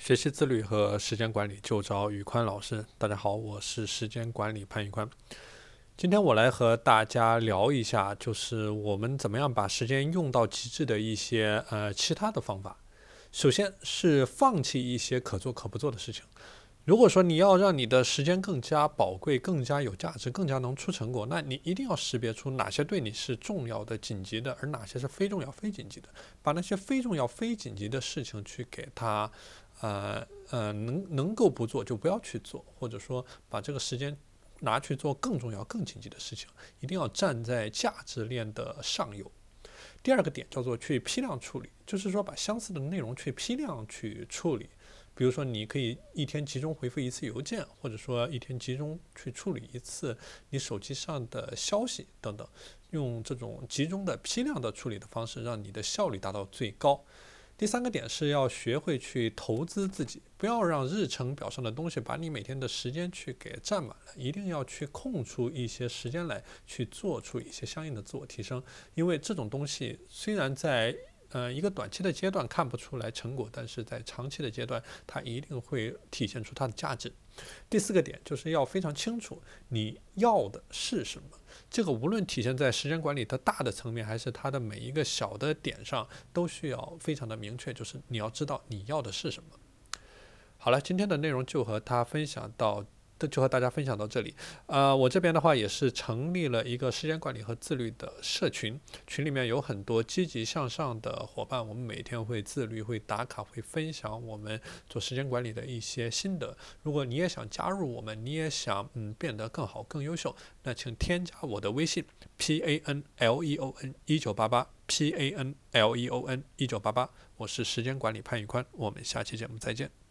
学习自律和时间管理就找宇宽老师。大家好，我是时间管理潘宇宽。今天我来和大家聊一下，就是我们怎么样把时间用到极致的一些呃其他的方法。首先是放弃一些可做可不做的事情。如果说你要让你的时间更加宝贵、更加有价值、更加能出成果，那你一定要识别出哪些对你是重要的、紧急的，而哪些是非重要、非紧急的。把那些非重要、非紧急的事情去给它。呃呃，能能够不做就不要去做，或者说把这个时间拿去做更重要、更紧急的事情，一定要站在价值链的上游。第二个点叫做去批量处理，就是说把相似的内容去批量去处理。比如说，你可以一天集中回复一次邮件，或者说一天集中去处理一次你手机上的消息等等，用这种集中的批量的处理的方式，让你的效率达到最高。第三个点是要学会去投资自己，不要让日程表上的东西把你每天的时间去给占满了，一定要去空出一些时间来去做出一些相应的自我提升，因为这种东西虽然在。呃，一个短期的阶段看不出来成果，但是在长期的阶段，它一定会体现出它的价值。第四个点就是要非常清楚你要的是什么，这个无论体现在时间管理的大的层面，还是它的每一个小的点上，都需要非常的明确，就是你要知道你要的是什么。好了，今天的内容就和他分享到。就和大家分享到这里，呃，我这边的话也是成立了一个时间管理和自律的社群，群里面有很多积极向上的伙伴，我们每天会自律、会打卡、会分享我们做时间管理的一些心得。如果你也想加入我们，你也想嗯变得更好、更优秀，那请添加我的微信 p a n l e o n 一九八八 p a n l e o n 一九八八，我是时间管理潘宇宽，我们下期节目再见。